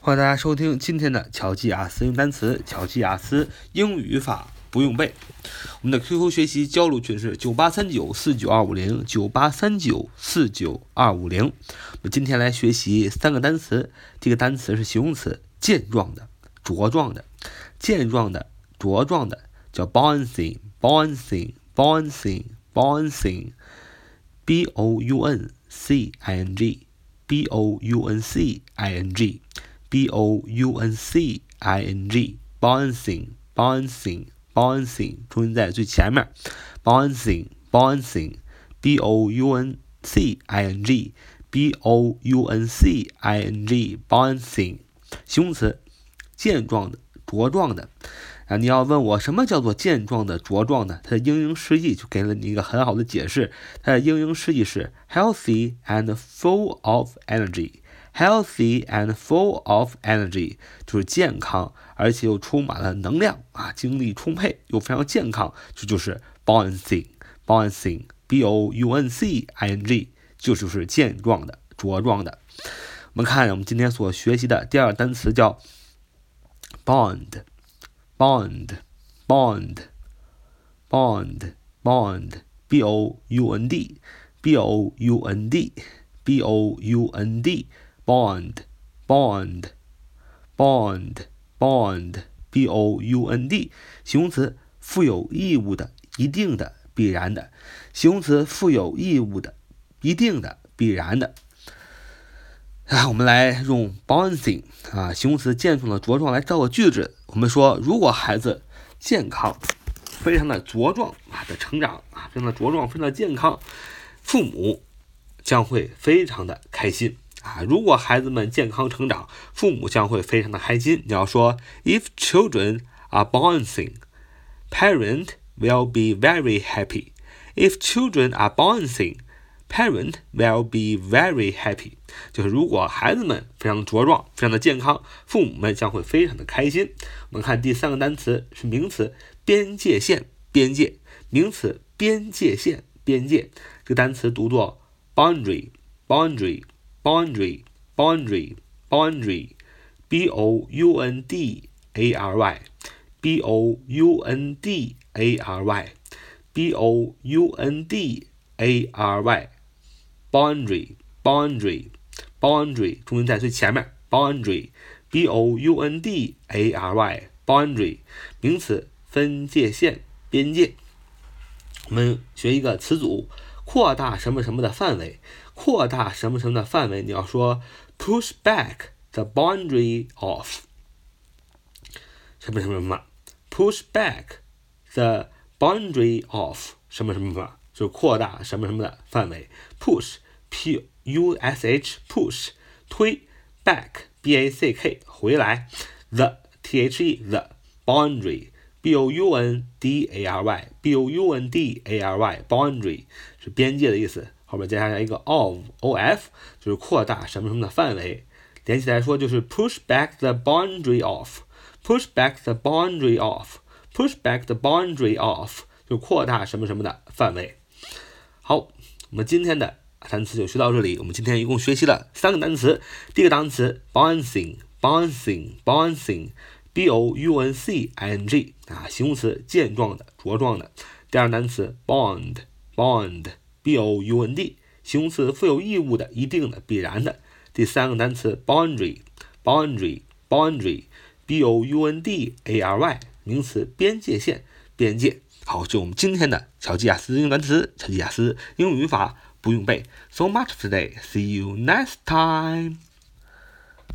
欢迎大家收听今天的巧记雅思英语单词、巧记雅思英语语法不用背。我们的 QQ 学习交流群是九八三九四九二五零九八三九四九二五零。我们今天来学习三个单词，第一个单词是形容词，健壮的、茁壮的、健壮的、茁壮的，叫 bouncing，bouncing，bouncing，bouncing，b o u n c i n g，b o u n c i n g。b o u n c i n g bouncing bouncing bouncing 重音在最前面，bouncing bouncing b o u n c i n g b o u n c i n g bouncing 形容词，健壮的、茁壮的。啊，你要问我什么叫做健壮的、茁壮的？它的英英释义就给了你一个很好的解释，它的英英释义是 healthy and full of energy。 Healthy and full of energy 就是健康，而且又充满了能量啊，精力充沛又非常健康，这就是 bouncing，bouncing，b o u n c i n g，就就是健壮的、茁壮的。我们看我们今天所学习的第二个单词叫 bond，bond，bond，bond，b o u n d，b o u n d，b o u n d。 Bond, bond, bond, bond, b o u n d，形容词，负有义务的，一定的，必然的。形容词，负有义务的，一定的，必然的。啊，我们来用 bouncing 啊，形容词，健壮的、茁壮来造个句子。我们说，如果孩子健康，非常的茁壮啊的成长啊，非常的茁壮，非常的健康，父母将会非常的开心。啊，如果孩子们健康成长，父母将会非常的开心。你要说，If children are bouncing, parent will be very happy. If children are bouncing, parent will be very happy. 就是如果孩子们非常茁壮，非常的健康，父母们将会非常的开心。我们看第三个单词是名词，边界线，边界，名词，边界线，边界。这个单词读作 boundary，boundary。boundary, boundary, b o u n d a r y, b o u n d a r y, b o u n d a r y, boundary, boundary, boundary，重音在最前面，boundary, b o u n d a r y, boundary，名词，分界线，边界。我们学一个词组， 扩大什么什么的范围。扩大什么什么的范围，你要说 push back the boundary of 什么什么什么，push back the boundary of 什么什么什么，就是扩大什么什么的范围。push p u s h push 推 back b a c k 回来 the t h e the boundary b o u n d a r y b o u n d a r y boundary 是边界的意思。后面接下来一个 of o f 就是扩大什么什么的范围，连起来说就是 push back the boundary off，push back the boundary off，push back the boundary off，就扩大什么什么的范围。好，我们今天的单词就学到这里。我们今天一共学习了三个单词，第一个单词 bouncing bouncing bouncing bouncing 啊，形容词，健壮的，茁壮的。第二单词 bond，bond。b o u n d 形容词，负有义务的、一定的、必然的。第三个单词 boundary，boundary，boundary，b o u n d a r y 名词，边界线、边界。好，就我们今天的乔吉雅思英语单词、乔吉雅思英语语法不用背。So much today. See you next time.